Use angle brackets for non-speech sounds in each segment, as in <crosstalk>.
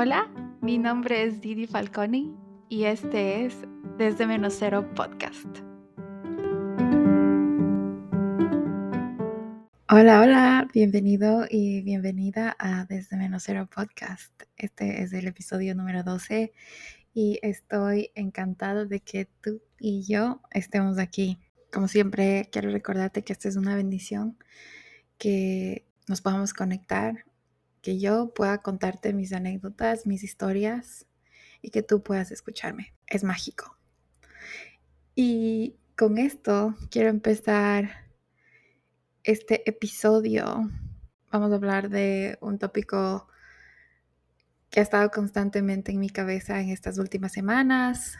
Hola, mi nombre es Didi Falconi y este es Desde Menos Cero Podcast. Hola, hola, bienvenido y bienvenida a Desde Menos Cero Podcast. Este es el episodio número 12 y estoy encantado de que tú y yo estemos aquí. Como siempre, quiero recordarte que esta es una bendición, que nos podamos conectar que yo pueda contarte mis anécdotas, mis historias y que tú puedas escucharme. Es mágico. Y con esto quiero empezar este episodio. Vamos a hablar de un tópico que ha estado constantemente en mi cabeza en estas últimas semanas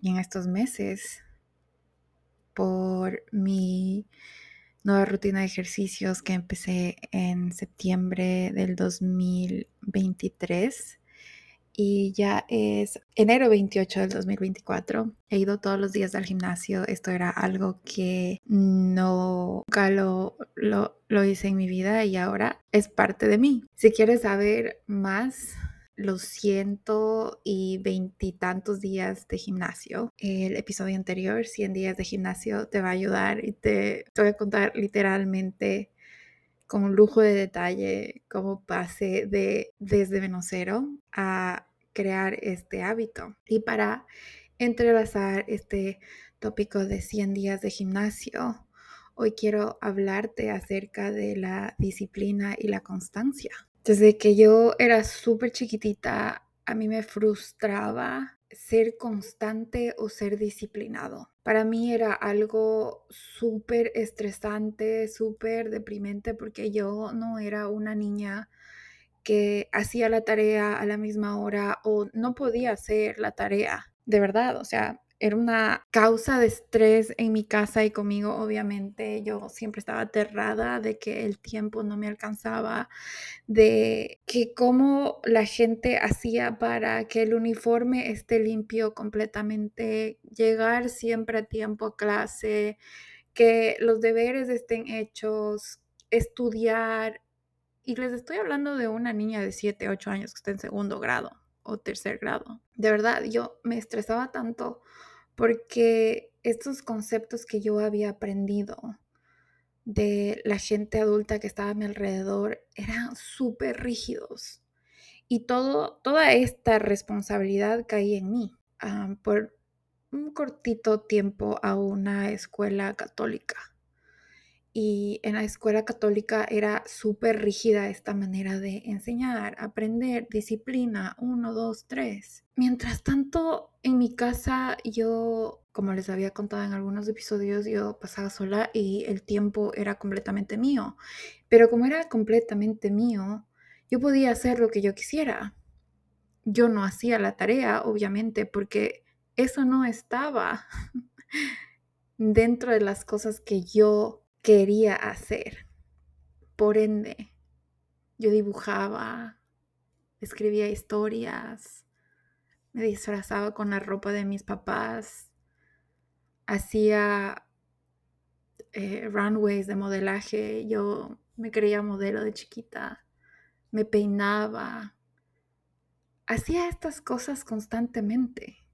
y en estos meses por mi nueva rutina de ejercicios que empecé en septiembre del 2023 y ya es enero 28 del 2024. He ido todos los días al gimnasio. Esto era algo que no nunca lo, lo, lo hice en mi vida y ahora es parte de mí. Si quieres saber más los ciento y veintitantos días de gimnasio. El episodio anterior, 100 días de gimnasio, te va a ayudar y te, te voy a contar literalmente con lujo de detalle cómo pasé de desde menos cero a crear este hábito. Y para entrelazar este tópico de 100 días de gimnasio, hoy quiero hablarte acerca de la disciplina y la constancia. Desde que yo era súper chiquitita, a mí me frustraba ser constante o ser disciplinado. Para mí era algo súper estresante, súper deprimente, porque yo no era una niña que hacía la tarea a la misma hora o no podía hacer la tarea. De verdad, o sea, era una causa de estrés en mi casa y conmigo, obviamente. Yo siempre estaba aterrada de que el tiempo no me alcanzaba, de que cómo la gente hacía para que el uniforme esté limpio completamente, llegar siempre a tiempo a clase, que los deberes estén hechos, estudiar. Y les estoy hablando de una niña de 7, 8 años que está en segundo grado o tercer grado. De verdad, yo me estresaba tanto porque estos conceptos que yo había aprendido de la gente adulta que estaba a mi alrededor eran súper rígidos. Y todo, toda esta responsabilidad caía en mí ah, por un cortito tiempo a una escuela católica y en la escuela católica era súper rígida esta manera de enseñar, aprender, disciplina, uno, dos, tres. Mientras tanto, en mi casa yo, como les había contado en algunos episodios, yo pasaba sola y el tiempo era completamente mío. Pero como era completamente mío, yo podía hacer lo que yo quisiera. Yo no hacía la tarea, obviamente, porque eso no estaba <laughs> dentro de las cosas que yo quería hacer. Por ende, yo dibujaba, escribía historias, me disfrazaba con la ropa de mis papás, hacía eh, runways de modelaje, yo me creía modelo de chiquita, me peinaba, hacía estas cosas constantemente,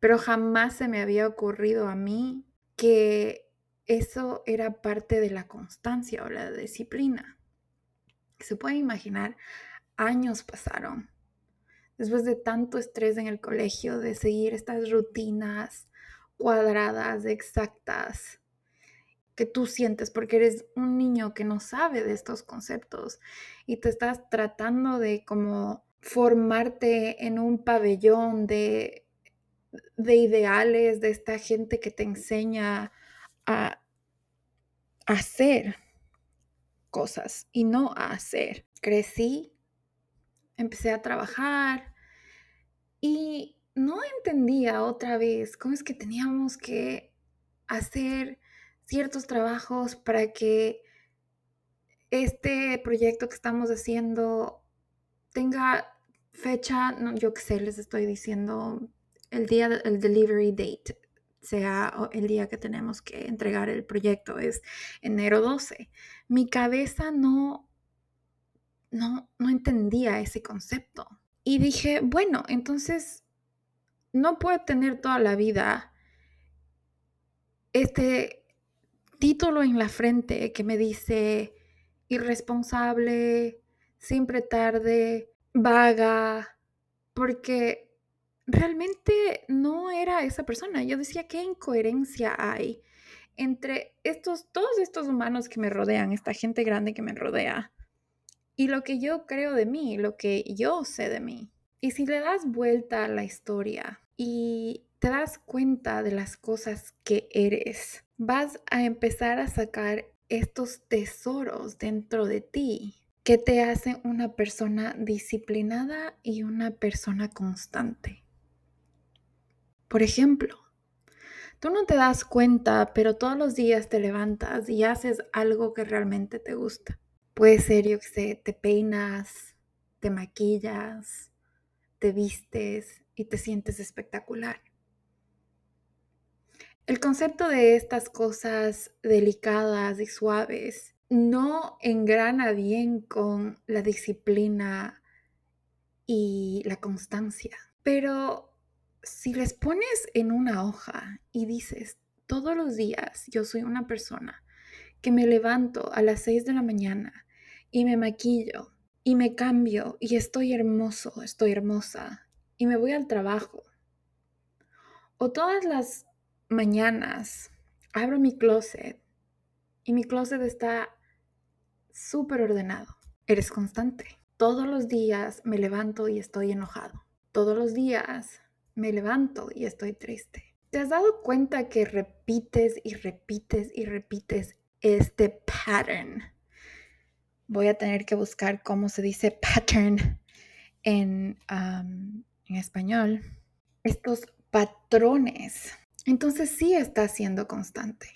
pero jamás se me había ocurrido a mí que eso era parte de la constancia o la disciplina. Se puede imaginar, años pasaron. Después de tanto estrés en el colegio, de seguir estas rutinas cuadradas, exactas, que tú sientes porque eres un niño que no sabe de estos conceptos y te estás tratando de como formarte en un pabellón de, de ideales, de esta gente que te enseña a hacer cosas y no a hacer. Crecí, empecé a trabajar y no entendía otra vez cómo es que teníamos que hacer ciertos trabajos para que este proyecto que estamos haciendo tenga fecha, no, yo qué sé, les estoy diciendo el día del delivery date sea el día que tenemos que entregar el proyecto, es enero 12. Mi cabeza no, no, no entendía ese concepto. Y dije, bueno, entonces no puedo tener toda la vida este título en la frente que me dice irresponsable, siempre tarde, vaga, porque realmente no era esa persona. Yo decía, ¿qué incoherencia hay entre estos, todos estos humanos que me rodean, esta gente grande que me rodea, y lo que yo creo de mí, lo que yo sé de mí? Y si le das vuelta a la historia y te das cuenta de las cosas que eres, vas a empezar a sacar estos tesoros dentro de ti que te hacen una persona disciplinada y una persona constante. Por ejemplo, tú no te das cuenta, pero todos los días te levantas y haces algo que realmente te gusta. Puede ser, yo que sé, te peinas, te maquillas, te vistes y te sientes espectacular. El concepto de estas cosas delicadas y suaves no engrana bien con la disciplina y la constancia. Pero si les pones en una hoja y dices, todos los días yo soy una persona que me levanto a las 6 de la mañana y me maquillo y me cambio y estoy hermoso, estoy hermosa y me voy al trabajo. O todas las mañanas abro mi closet y mi closet está súper ordenado. Eres constante. Todos los días me levanto y estoy enojado. Todos los días me levanto y estoy triste. ¿Te has dado cuenta que repites y repites y repites este pattern? Voy a tener que buscar cómo se dice pattern en, en español. Estos patrones entonces sí estás siendo constante,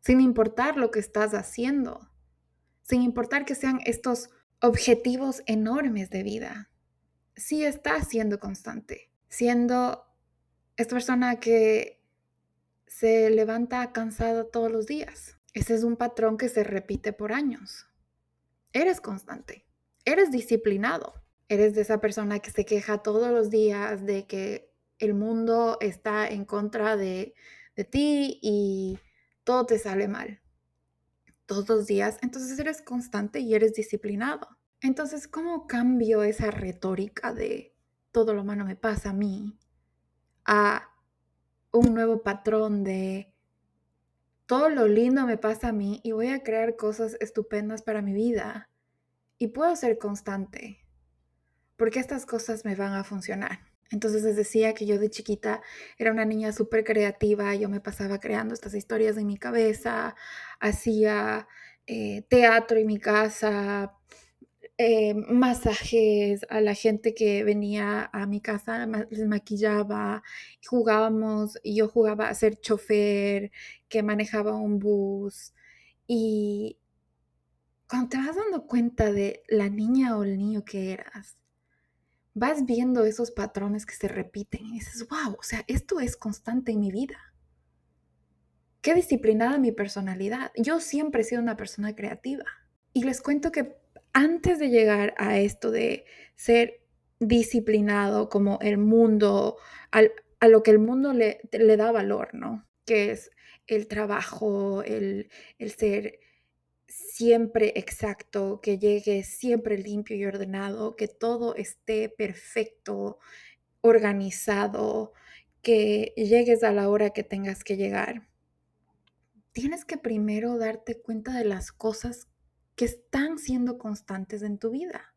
sin importar lo que estás haciendo, sin importar que sean estos objetivos enormes de vida. Sí estás siendo constante, siendo esta persona que se levanta cansada todos los días. Ese es un patrón que se repite por años. Eres constante, eres disciplinado, eres de esa persona que se queja todos los días de que el mundo está en contra de, ti y todo te sale mal todos los días, entonces eres constante y eres disciplinado. Entonces, ¿cómo cambio esa retórica de todo lo malo me pasa a mí a un nuevo patrón de todo lo lindo me pasa a mí y voy a crear cosas estupendas para mi vida y puedo ser constante porque estas cosas me van a funcionar? Entonces les decía que yo de chiquita era una niña súper creativa, yo me pasaba creando estas historias en mi cabeza, hacía eh, teatro en mi casa, eh, masajes a la gente que venía a mi casa, les maquillaba, jugábamos, yo jugaba a ser chofer, que manejaba un bus. Y cuando te vas dando cuenta de la niña o el niño que eras, vas viendo esos patrones que se repiten y dices, wow, o sea, esto es constante en mi vida. Qué disciplinada mi personalidad. Yo siempre he sido una persona creativa. Y les cuento que antes de llegar a esto de ser disciplinado como el mundo, a lo que el mundo le, le, da valor, ¿no? Que es el trabajo, el, el ser siempre exacto, que llegue siempre limpio y ordenado, que todo esté perfecto, organizado, que llegues a la hora que tengas que llegar. Tienes que primero darte cuenta de las cosas que están siendo constantes en tu vida.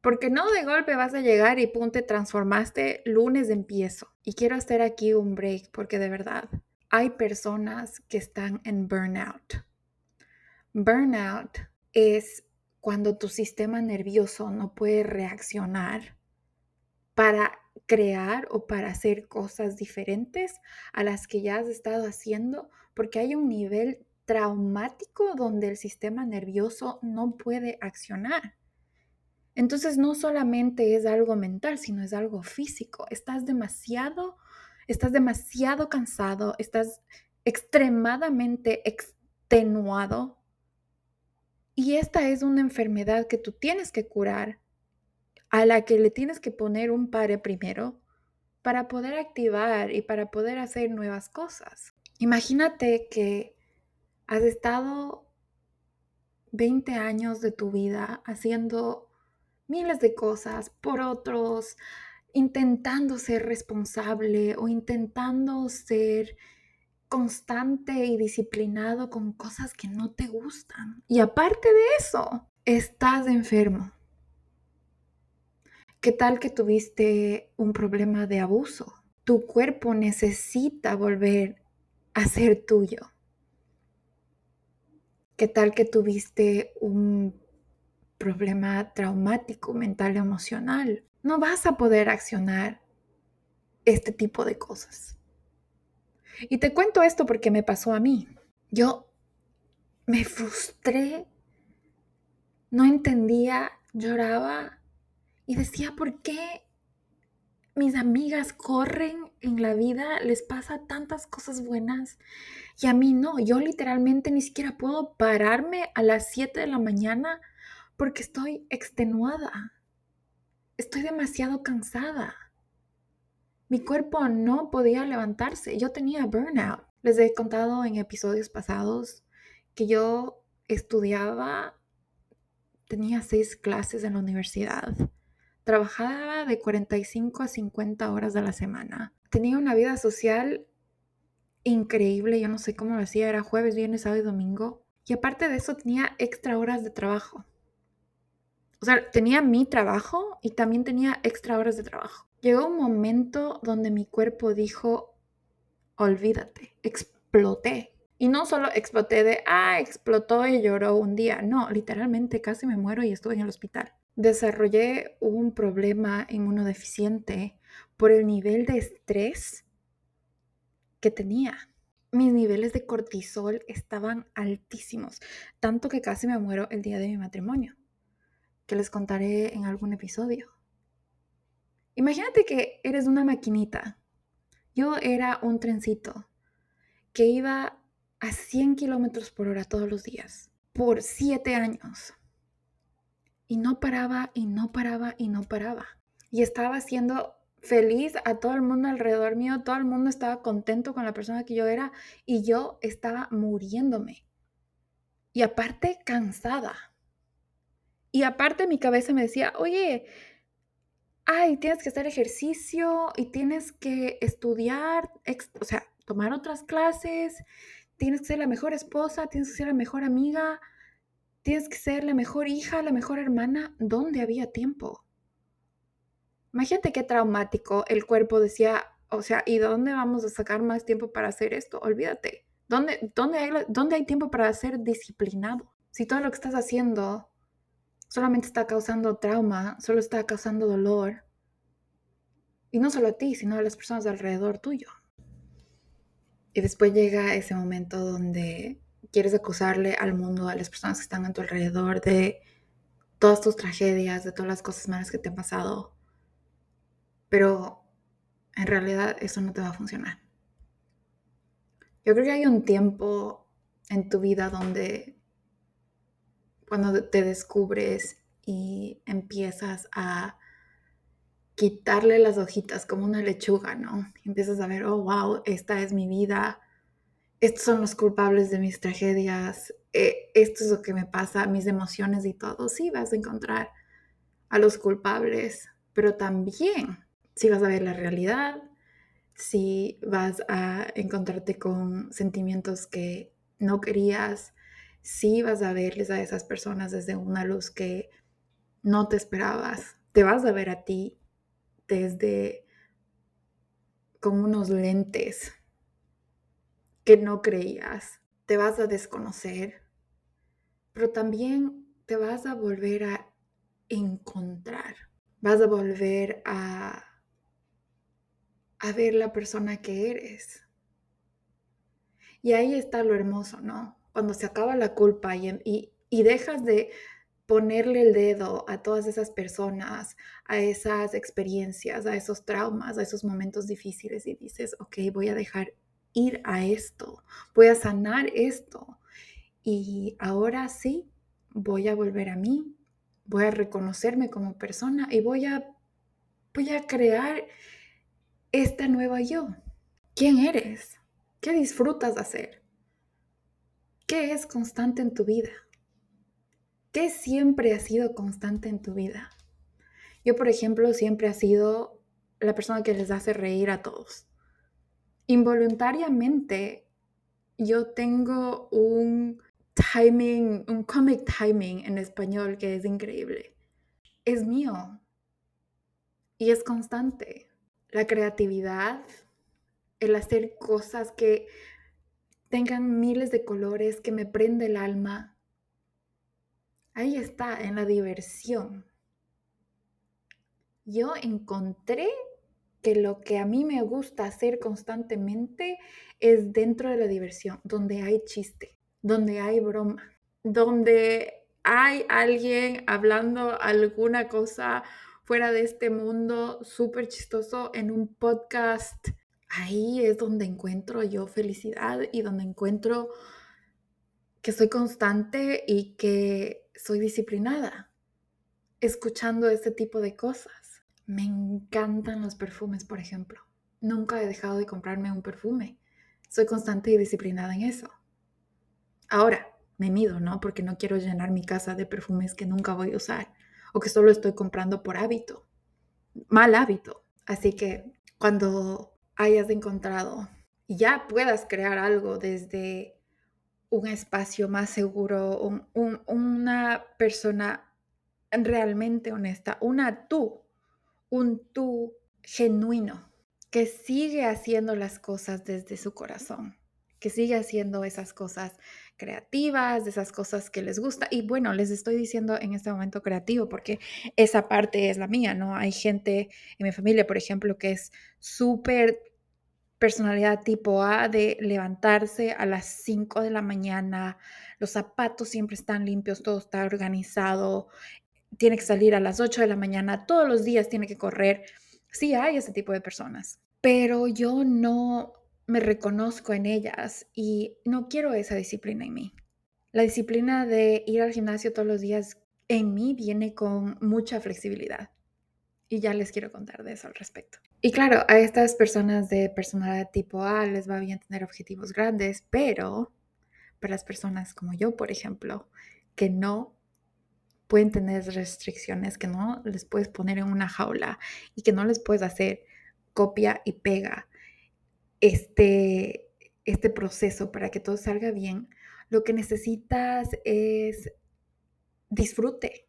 Porque no de golpe vas a llegar y pum, te transformaste, lunes empiezo. Y quiero hacer aquí un break porque de verdad hay personas que están en burnout Burnout es cuando tu sistema nervioso no puede reaccionar para crear o para hacer cosas diferentes a las que ya has estado haciendo, porque hay un nivel traumático donde el sistema nervioso no puede accionar. Entonces no solamente es algo mental, sino es algo físico. Estás demasiado, estás demasiado cansado, estás extremadamente extenuado y esta es una enfermedad que tú tienes que curar, a la que le tienes que poner un pare primero para poder activar y para poder hacer nuevas cosas. Imagínate que has estado 20 años de tu vida haciendo miles de cosas por otros, intentando ser responsable o intentando ser constante y disciplinado con cosas que no te gustan. Y aparte de eso, estás enfermo. ¿Qué tal que tuviste un problema de abuso? Tu cuerpo necesita volver a ser tuyo. ¿Qué tal que tuviste un problema traumático mental emocional? No vas a poder accionar este tipo de cosas. Y te cuento esto porque me pasó a mí. Yo me frustré, no entendía, lloraba y decía, ¿por qué mis amigas corren en la vida, les pasa tantas cosas buenas y a mí no? Yo literalmente ni siquiera puedo pararme a las 7 de la mañana porque estoy extenuada. Estoy demasiado cansada. Mi cuerpo no podía levantarse. Yo tenía burnout. Les he contado en episodios pasados que yo estudiaba, tenía seis clases en la universidad, trabajaba de 45 a 50 horas a la semana, tenía una vida social increíble, yo no sé cómo lo hacía, era jueves, viernes, sábado y domingo, y aparte de eso tenía extra horas de trabajo. O sea, tenía mi trabajo y también tenía extra horas de trabajo. Llegó un momento donde mi cuerpo dijo, olvídate, exploté. Y no solo exploté de, ah, explotó y lloró un día. No, literalmente casi me muero y estuve en el hospital. Desarrollé un problema inmunodeficiente por el nivel de estrés que tenía. Mis niveles de cortisol estaban altísimos, tanto que casi me muero el día de mi matrimonio, que les contaré en algún episodio. Imagínate que eres una maquinita. Yo era un trencito que iba a 100 kilómetros por hora todos los días por siete años. Y no paraba y no paraba y no paraba. Y estaba haciendo feliz a todo el mundo alrededor mío. Todo el mundo estaba contento con la persona que yo era y yo estaba muriéndome. Y aparte cansada. Y aparte mi cabeza me decía, oye, ay, tienes que hacer ejercicio y tienes que estudiar, o sea, tomar otras clases, tienes que ser la mejor esposa, tienes que ser la mejor amiga, tienes que ser la mejor hija, la mejor hermana. ¿Dónde había tiempo? Imagínate qué traumático el cuerpo decía, o sea, ¿y dónde vamos a sacar más tiempo para hacer esto? Olvídate. ¿Dónde, dónde, hay, ¿Dónde hay tiempo para ser disciplinado? Si todo lo que estás haciendo solamente está causando trauma, solo está causando dolor. Y no solo a ti, sino a las personas alrededor tuyo. Y después llega ese momento donde quieres acusarle al mundo, a las personas que están a tu alrededor, de todas tus tragedias, de todas las cosas malas que te han pasado. Pero en realidad eso no te va a funcionar. Yo creo que hay un tiempo en tu vida donde cuando te descubres y empiezas a quitarle las hojitas como una lechuga, ¿no? empiezas a ver, oh, wow, esta es mi vida, estos son los culpables de mis tragedias, eh, esto es lo que me pasa, mis emociones y todo. Sí, vas a encontrar a los culpables, pero también si vas a ver la realidad, si vas a encontrarte con sentimientos que no querías, si vas a verles a esas personas desde una luz que no te esperabas. Te vas a ver a ti desde con unos lentes que no creías. Te vas a desconocer, pero también te vas a volver a encontrar. Vas a volver a, a ver la persona que eres. Y ahí está lo hermoso, ¿no? cuando se acaba la culpa y, y, dejas de ponerle el dedo a todas esas personas, a esas experiencias, a esos traumas, a esos momentos difíciles y dices, ok, voy a dejar ir a esto, voy a sanar esto. Y ahora sí, voy a volver a mí, voy a reconocerme como persona y voy a, voy a crear esta nueva yo. ¿Quién eres? ¿Qué disfrutas de hacer? ¿Qué es constante en tu vida? ¿Qué siempre ha sido constante en tu vida? Yo, por ejemplo, siempre he sido la persona que les hace reír a todos. Involuntariamente, yo tengo un timing, un comic timing en español que es increíble. Es mío y es constante. La creatividad, el hacer cosas que tengan miles de colores, que me prende el alma. Ahí está, en la diversión. Yo encontré que lo que a mí me gusta hacer constantemente es dentro de la diversión, donde hay chiste, donde hay broma, donde hay alguien hablando alguna cosa fuera de este mundo súper chistoso en un podcast. Ahí es donde encuentro yo felicidad y donde encuentro que soy constante y que soy disciplinada, escuchando este tipo de cosas. Me encantan los perfumes, por ejemplo. Nunca he dejado de comprarme un perfume. Soy constante y disciplinada en eso. Ahora, me mido, ¿no? Porque no quiero llenar mi casa de perfumes que nunca voy a usar o que solo estoy comprando por hábito. Mal hábito. Así que cuando hayas encontrado y ya puedas crear algo desde un espacio más seguro, una persona realmente honesta, una tú un tú genuino, que sigue haciendo las cosas desde su corazón, que sigue haciendo esas cosas creativas, esas cosas que les gusta. Y bueno, les estoy diciendo en este momento creativo porque esa parte es la mía, ¿no? Hay gente en mi familia, por ejemplo, que es súper personalidad tipo A de levantarse a las 5 de la mañana, los zapatos siempre están limpios, todo está organizado, tiene que salir a las 8 de la mañana, todos los días tiene que correr. Sí hay ese tipo de personas, pero yo no me reconozco en ellas y no quiero esa disciplina en mí. La disciplina de ir al gimnasio todos los días en mí viene con mucha flexibilidad. Y ya les quiero contar de eso al respecto. Y claro, a estas personas de personalidad tipo A les va bien tener objetivos grandes, pero para las personas como yo, por ejemplo, que no pueden tener restricciones que no les puedes poner en una jaula y que no les puedes hacer copia y pega este, este proceso para que todo salga bien. Lo que necesitas es disfrute.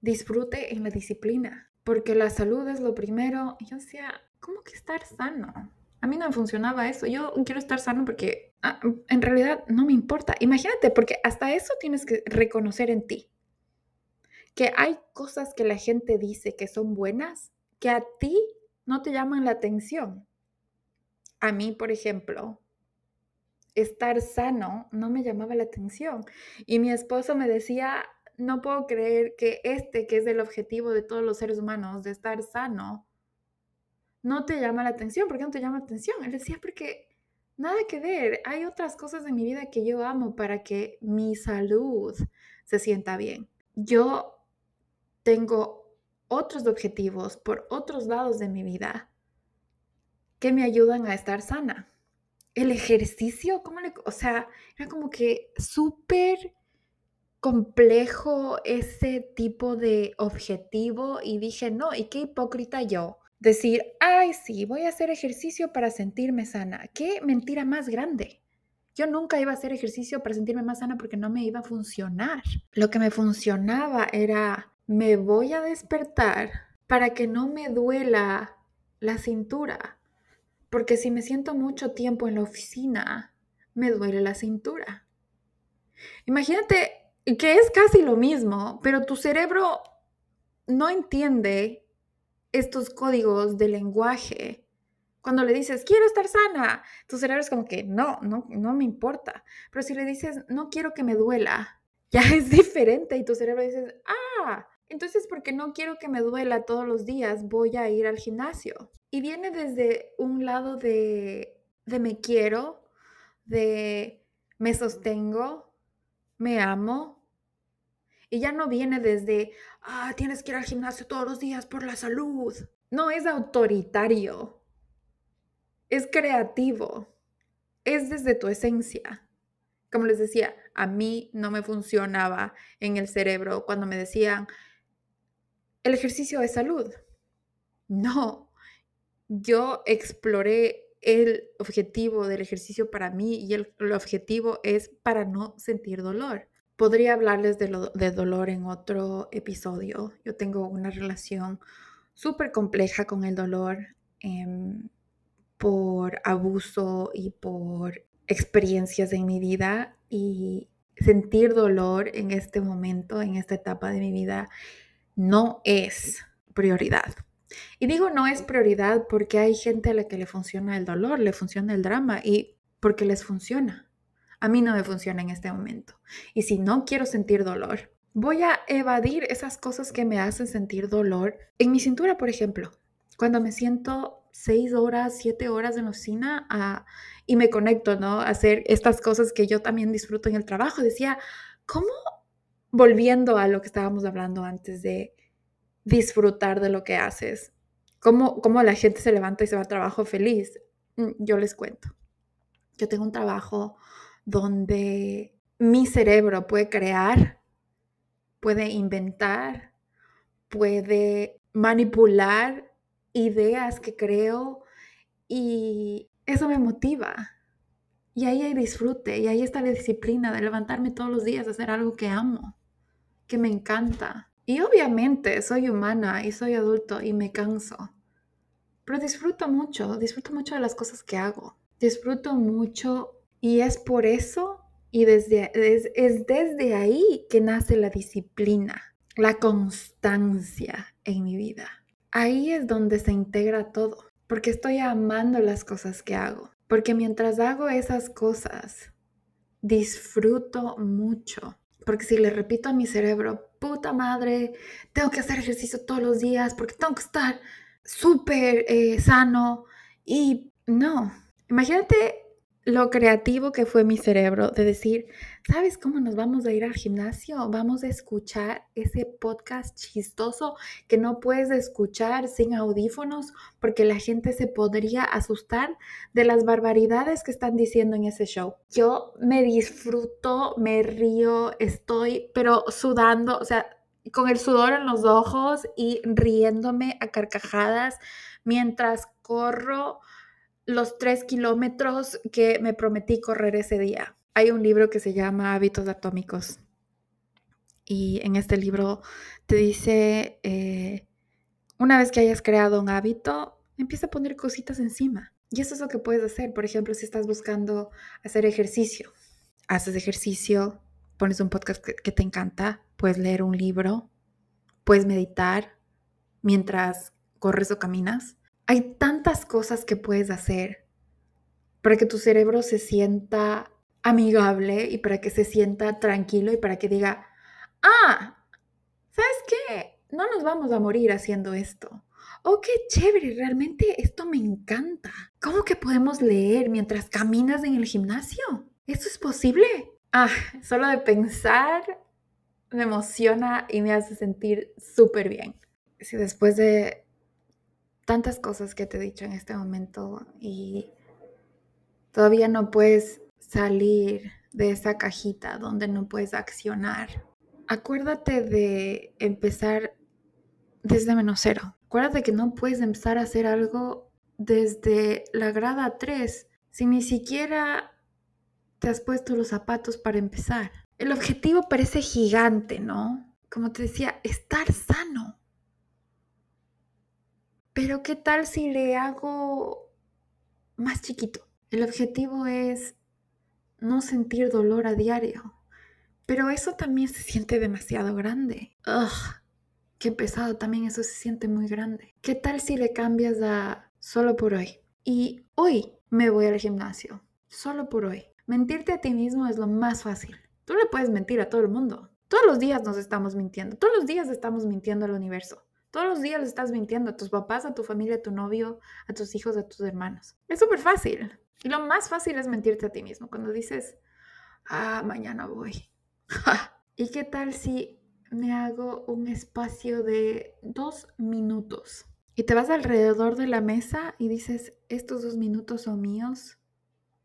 Disfrute en la disciplina, porque la salud es lo primero. Yo decía, ¿cómo que estar sano? A mí no me funcionaba eso. Yo quiero estar sano porque ah, en realidad no me importa. Imagínate, porque hasta eso tienes que reconocer en ti que hay cosas que la gente dice que son buenas que a ti no te llaman la atención. A mí, por ejemplo, estar sano no me llamaba la atención. Y mi esposo me decía, no puedo creer que este, que es el objetivo de todos los seres humanos, de estar sano, no te llama la atención. ¿Por qué no te llama la atención? Él decía, porque nada que ver. Hay otras cosas en mi vida que yo amo para que mi salud se sienta bien. Yo tengo otros objetivos por otros lados de mi vida que me ayudan a estar sana. El ejercicio, ¿cómo le, o sea, era como que súper complejo ese tipo de objetivo y dije, no, y qué hipócrita yo. Decir, ay, sí, voy a hacer ejercicio para sentirme sana. Qué mentira más grande. Yo nunca iba a hacer ejercicio para sentirme más sana porque no me iba a funcionar. Lo que me funcionaba era me voy a despertar para que no me duela la cintura. Porque si me siento mucho tiempo en la oficina, me duele la cintura. Imagínate que es casi lo mismo, pero tu cerebro no entiende estos códigos de lenguaje. Cuando le dices, quiero estar sana, tu cerebro es como que, no, no, no me importa. Pero si le dices, no quiero que me duela, ya <laughs> es diferente y tu cerebro dices, ah, entonces, porque no quiero que me duela todos los días, voy a ir al gimnasio. Y viene desde un lado de, de me quiero, de me sostengo, me amo, Y ya no viene desde, ah, tienes que ir al gimnasio todos los días por la salud. No es autoritario. Es creativo. Es desde tu esencia. Como les decía, a mí no me funcionaba en el cerebro cuando me decían, el ejercicio es salud. No, yo exploré el objetivo del ejercicio para mí y el, objetivo es para no sentir dolor. Podría hablarles de, lo, de dolor en otro episodio. Yo tengo una relación súper compleja con el dolor em, por abuso y por experiencias en mi vida y sentir dolor en este momento, en esta etapa de mi vida, no es prioridad. Y digo no es prioridad porque hay gente a la que le funciona el dolor, le funciona el drama y porque les funciona. A mí no me funciona en este momento. Y si no quiero sentir dolor, voy a evadir esas cosas que me hacen sentir dolor. En mi cintura, por ejemplo, cuando me siento seis horas, siete horas en la oficina ah, y me conecto, ¿no? Hacer estas cosas que yo también disfruto en el trabajo. Decía, ¿cómo? Volviendo a lo que estábamos hablando antes de disfrutar de lo que haces. ¿Cómo, cómo la gente se levanta y se va al trabajo feliz? Mm, yo les cuento. Yo tengo un trabajo donde mi cerebro puede crear, puede inventar, puede manipular ideas que creo y eso me motiva. Y ahí hay disfrute y ahí está la disciplina de levantarme todos los días a hacer algo que amo, que me encanta. Y obviamente soy humana y soy adulto y me canso. Pero disfruto mucho, disfruto mucho de las cosas que hago. Disfruto mucho y es por eso y desde, es, es desde ahí que nace la disciplina, la constancia en mi vida. Ahí es donde se integra todo, porque estoy amando las cosas que hago. Porque mientras hago esas cosas, disfruto mucho porque si le repito a mi cerebro, puta madre, tengo que hacer ejercicio todos los días porque tengo que estar súper eh, sano. Y no, imagínate lo creativo que fue mi cerebro de decir, ¿sabes cómo nos vamos a ir al gimnasio? Vamos a escuchar ese podcast chistoso que no puedes escuchar sin audífonos porque la gente se podría asustar de las barbaridades que están diciendo en ese show. Yo me disfruto, me río, estoy pero sudando, o sea, con el sudor en los ojos y riéndome a carcajadas mientras corro los tres kilómetros que me prometí correr ese día. Hay un libro que se llama Hábitos Atómicos y en este libro te dice, eh, una vez que hayas creado un hábito, empieza a poner cositas encima. Y eso es lo que puedes hacer. Por ejemplo, si estás buscando hacer ejercicio, haces ejercicio, pones un podcast que te encanta, puedes leer un libro, puedes meditar mientras corres o caminas hay tantas cosas que puedes hacer para que tu cerebro se sienta amigable y para que se sienta tranquilo y para que diga, ah, ¿sabes qué? No nos vamos a morir haciendo esto. Oh, qué chévere, realmente esto me encanta. ¿Cómo que podemos leer mientras caminas en el gimnasio? ¿Eso es posible? Ah, solo de pensar me emociona y me hace sentir súper bien. Si después de tantas cosas que te he dicho en este momento y todavía no puedes salir de esa cajita donde no puedes accionar. Acuérdate de empezar desde menos cero. Acuérdate que no puedes empezar a hacer algo desde la grada 3 si ni siquiera te has puesto los zapatos para empezar. El objetivo parece gigante, ¿no? Como te decía, estar sano. Pero ¿qué tal si le hago más chiquito? El objetivo es no sentir dolor a diario. Pero eso también se siente demasiado grande. Ugh, qué pesado también eso se siente muy grande. ¿Qué tal si le cambias a solo por hoy? Y hoy me voy al gimnasio. Solo por hoy. Mentirte a ti mismo es lo más fácil. Tú le puedes mentir a todo el mundo. Todos los días nos estamos mintiendo. Todos los días estamos mintiendo al universo. Todos los días le estás mintiendo a tus papás, a tu familia, a tu novio, a tus hijos, a tus hermanos. Es súper fácil. Y lo más fácil es mentirte a ti mismo. Cuando dices, ah, mañana voy. <laughs> ¿Y qué tal si me hago un espacio de dos minutos. Y te vas alrededor de la mesa y dices, estos dos minutos son míos.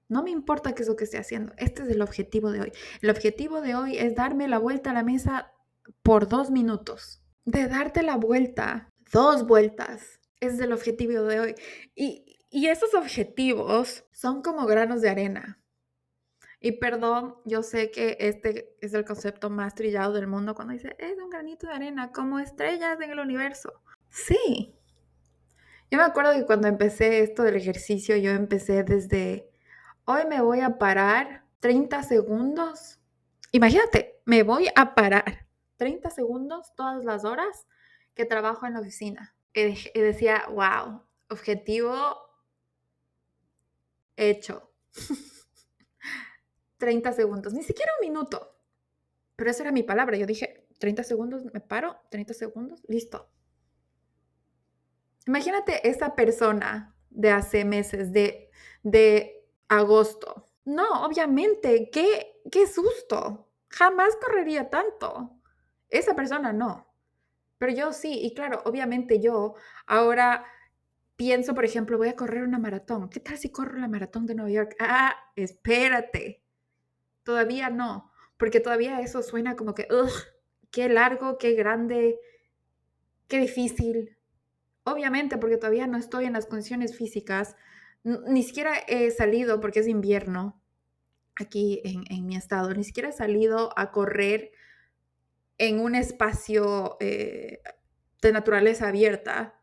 No me importa qué es lo que esté haciendo. Este es el objetivo de hoy. El objetivo de hoy es darme la vuelta a la mesa por dos minutos. De darte la vuelta, dos vueltas, es el objetivo de hoy. Y, y esos objetivos son como granos de arena. Y perdón, yo sé que este es el concepto más trillado del mundo cuando dice, es un granito de arena, como estrellas en el universo. Sí. Yo me acuerdo que cuando empecé esto del ejercicio, yo empecé desde, hoy me voy a parar 30 segundos. Imagínate, me voy a parar 30 segundos todas las horas que trabajo en la oficina. Y decía, wow, objetivo hecho. <laughs> 30 segundos, ni siquiera un minuto. Pero esa era mi palabra. Yo dije, 30 segundos, me paro, 30 segundos, listo. Imagínate esa persona de hace meses, de, de agosto. No, obviamente, qué, qué susto. Jamás correría tanto. Esa persona no. Pero yo sí, y claro, obviamente yo ahora pienso, por ejemplo, voy a correr una maratón. ¿Qué tal si corro la maratón de Nueva York? Ah, espérate. Todavía no, porque todavía eso suena como que, ugh, qué largo, qué grande, qué difícil. Obviamente, porque todavía no estoy en las condiciones físicas, ni siquiera he salido, porque es invierno aquí en, mi estado, ni siquiera he salido a correr en un espacio eh, de naturaleza abierta.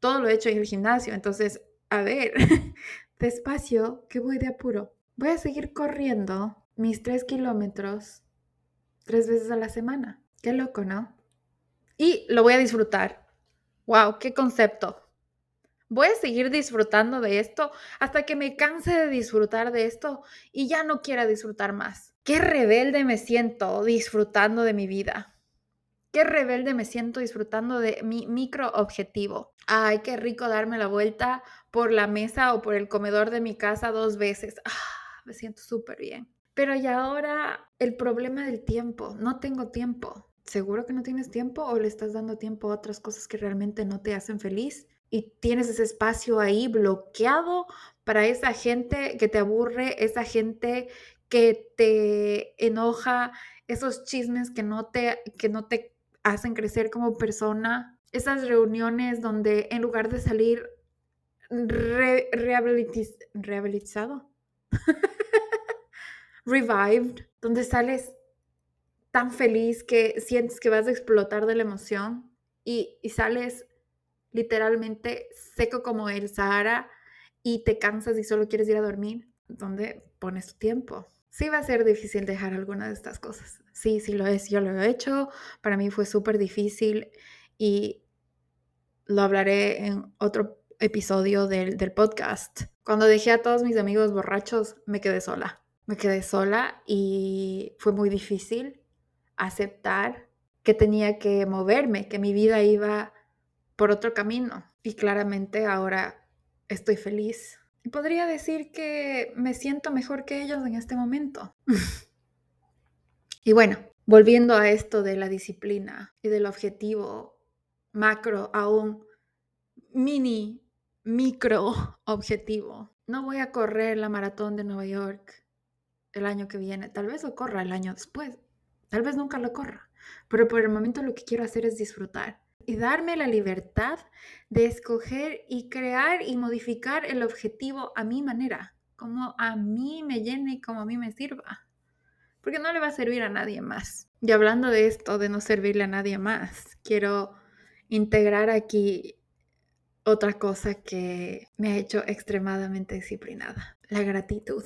Todo lo he hecho en el gimnasio, entonces, a ver, <laughs> despacio, que voy de apuro. Voy a seguir corriendo mis tres kilómetros tres veces a la semana. Qué loco, ¿no? Y lo voy a disfrutar. ¡Wow! ¡Qué concepto! Voy a seguir disfrutando de esto hasta que me canse de disfrutar de esto y ya no quiera disfrutar más. Qué rebelde me siento disfrutando de mi vida. Qué rebelde me siento disfrutando de mi micro objetivo. Ay, qué rico darme la vuelta por la mesa o por el comedor de mi casa dos veces. Ah, me siento súper bien. Pero y ahora el problema del tiempo, no tengo tiempo. ¿Seguro que no tienes tiempo o le estás dando tiempo a otras cosas que realmente no te hacen feliz? Y tienes ese espacio ahí bloqueado para esa gente que te aburre, esa gente que te enoja, esos chismes que no te, que no te hacen crecer como persona, esas reuniones donde en lugar de salir rehabilitizado, <laughs> revived, donde sales tan feliz que sientes que vas a explotar de la emoción y, sales literalmente seco como el Sahara y te cansas y solo quieres ir a dormir, ¿dónde pones tu tiempo? Sí va a ser difícil dejar alguna de estas cosas. Sí, sí lo es. Yo lo he hecho. Para mí fue súper difícil y lo hablaré en otro episodio del, del podcast. Cuando dejé a todos mis amigos borrachos, me quedé sola me quedé sola y fue muy difícil aceptar que tenía que moverme, que mi vida iba por otro camino. Y claramente ahora estoy feliz. Y podría decir que me siento mejor que ellos en este momento. <laughs> y bueno, volviendo a esto de la disciplina y del objetivo macro a un mini, micro <laughs> objetivo. No voy a correr la maratón de Nueva York el año que viene, tal vez lo corra el año después, tal vez nunca lo corra, pero por el momento lo que quiero hacer es disfrutar y darme la libertad de escoger y crear y modificar el objetivo a mi manera, como a mí me llene y como a mí me sirva, porque no le va a servir a nadie más. Y hablando de esto, de no servirle a nadie más, quiero integrar aquí otra cosa que me ha hecho extremadamente disciplinada, la gratitud.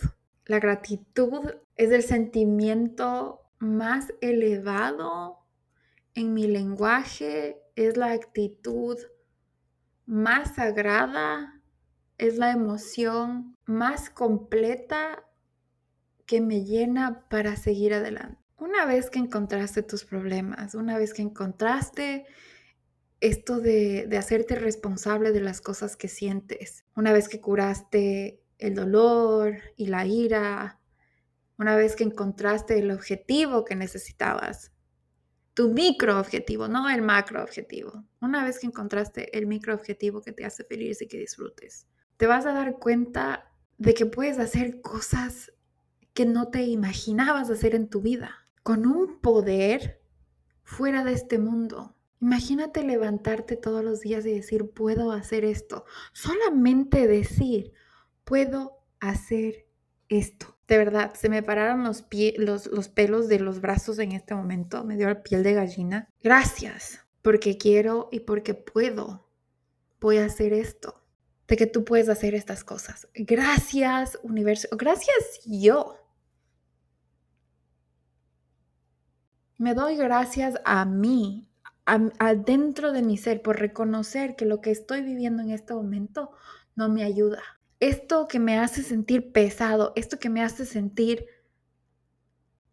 La gratitud es el sentimiento más elevado en mi lenguaje, es la actitud más sagrada, es la emoción más completa que me llena para seguir adelante. Una vez que encontraste tus problemas, una vez que encontraste esto de, de, hacerte responsable de las cosas que sientes, una vez que curaste el dolor y la ira, una vez que encontraste el objetivo que necesitabas, tu micro objetivo, no el macro objetivo. Una vez que encontraste el micro objetivo que te hace feliz y que disfrutes, te vas a dar cuenta de que puedes hacer cosas que no te imaginabas hacer en tu vida, con un poder fuera de este mundo. Imagínate levantarte todos los días y decir, puedo hacer esto. Solamente decir, puedo hacer esto. De verdad, se me pararon los, los, los pelos de los brazos en este momento. Me dio la piel de gallina. Gracias, porque quiero y porque puedo. Voy a hacer esto. De que tú puedes hacer estas cosas. Gracias, universo. Gracias yo. Me doy gracias a mí, adentro de mi ser, por reconocer que lo que estoy viviendo en este momento no me ayuda. Esto que me hace sentir pesado, esto que me hace sentir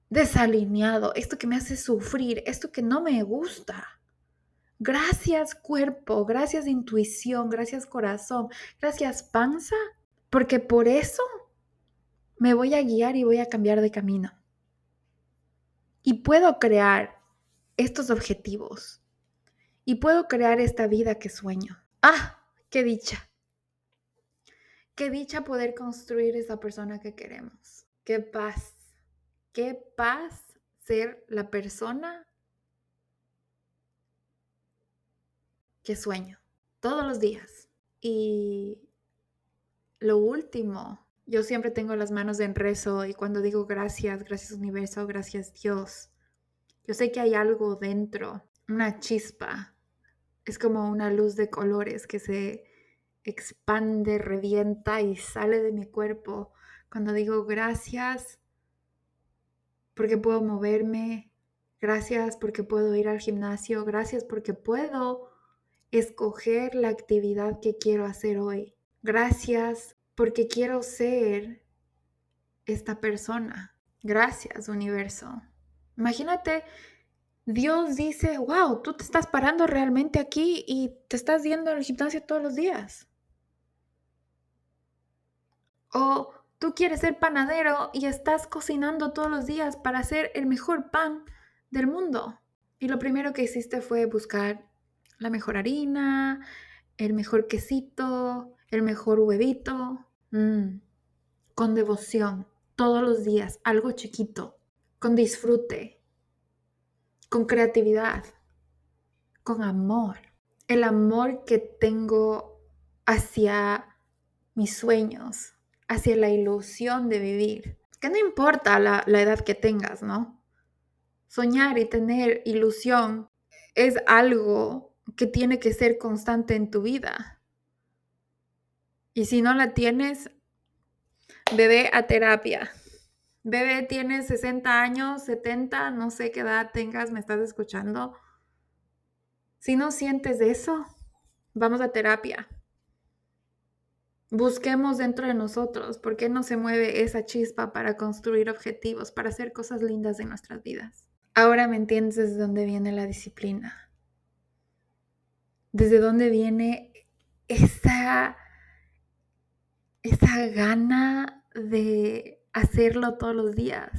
desalineado, esto que me hace sufrir, esto que no me gusta. Gracias cuerpo, gracias intuición, gracias corazón, gracias panza, porque por eso me voy a guiar y voy a cambiar de camino. Y puedo crear estos objetivos y puedo crear esta vida que sueño. ¡Ah! ¡Qué dicha! ¡Qué dicha poder construir esa persona que queremos! ¡Qué paz! ¡Qué paz ser la persona que sueño todos los días! Y lo último, yo siempre tengo las manos en rezo y cuando digo gracias, gracias universo, gracias Dios, yo sé que hay algo dentro, una chispa. Es como una luz de colores que se expande, revienta y sale de mi cuerpo cuando digo gracias porque puedo moverme, gracias porque puedo ir al gimnasio, gracias porque puedo escoger la actividad que quiero hacer hoy. Gracias porque quiero ser esta persona. Gracias, universo. Imagínate, Dios dice, wow, tú te estás parando realmente aquí y te estás yendo al gimnasio todos los días. O tú quieres ser panadero y estás cocinando todos los días para hacer el mejor pan del mundo. Y lo primero que hiciste fue buscar la mejor harina, el mejor quesito, el mejor huevito. Mm, con devoción, todos los días, algo chiquito con disfrute, con creatividad, con amor. El amor que tengo hacia mis sueños, hacia la ilusión de vivir. Que no importa la, edad que tengas, ¿no? Soñar y tener ilusión es algo que tiene que ser constante en tu vida. Y si no la tienes, bebé a terapia. Bebé, tienes 60 años, 70, no sé qué edad tengas, me estás escuchando. Si no sientes eso, vamos a terapia. Busquemos dentro de nosotros por qué no se mueve esa chispa para construir objetivos, para hacer cosas lindas en nuestras vidas. Ahora me entiendes desde dónde viene la disciplina. Desde dónde viene esa, esa gana de hacerlo todos los días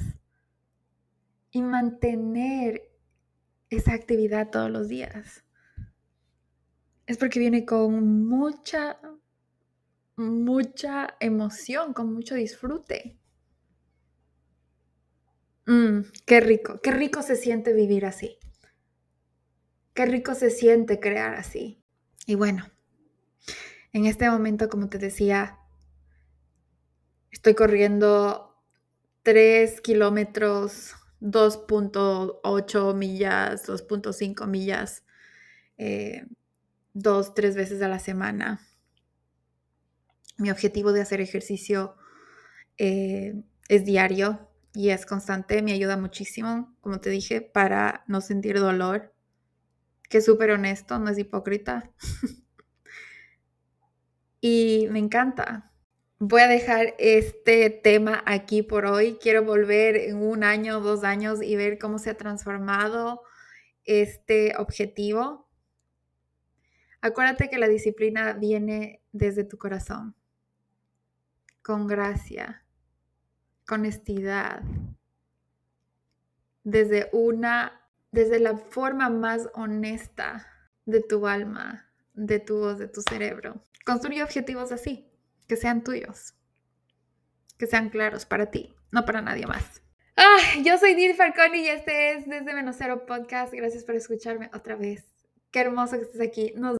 y mantener esa actividad todos los días. Es porque viene con mucha, mucha emoción, con mucho disfrute. Mm, qué rico, qué rico se siente vivir así. Qué rico se siente crear así. Y bueno, en este momento, como te decía, estoy corriendo 3 kilómetros, 2.8 millas, 2.5 millas, eh, dos, tres veces a la semana. Mi objetivo de hacer ejercicio eh, es diario y es constante, me ayuda muchísimo, como te dije, para no sentir dolor, que es súper honesto, no es hipócrita. <laughs> y me encanta, Voy a dejar este tema aquí por hoy. Quiero volver en un año, dos años y ver cómo se ha transformado este objetivo. Acuérdate que la disciplina viene desde tu corazón, con gracia, con honestidad, desde una desde la forma más honesta de tu alma, de tu voz, de tu cerebro. Construye objetivos así, que sean tuyos, que sean claros para ti, no para nadie más. Ah, yo soy Didi Falconi y este es Desde Menos Cero Podcast. Gracias por escucharme otra vez. Qué hermoso que estés aquí. Nos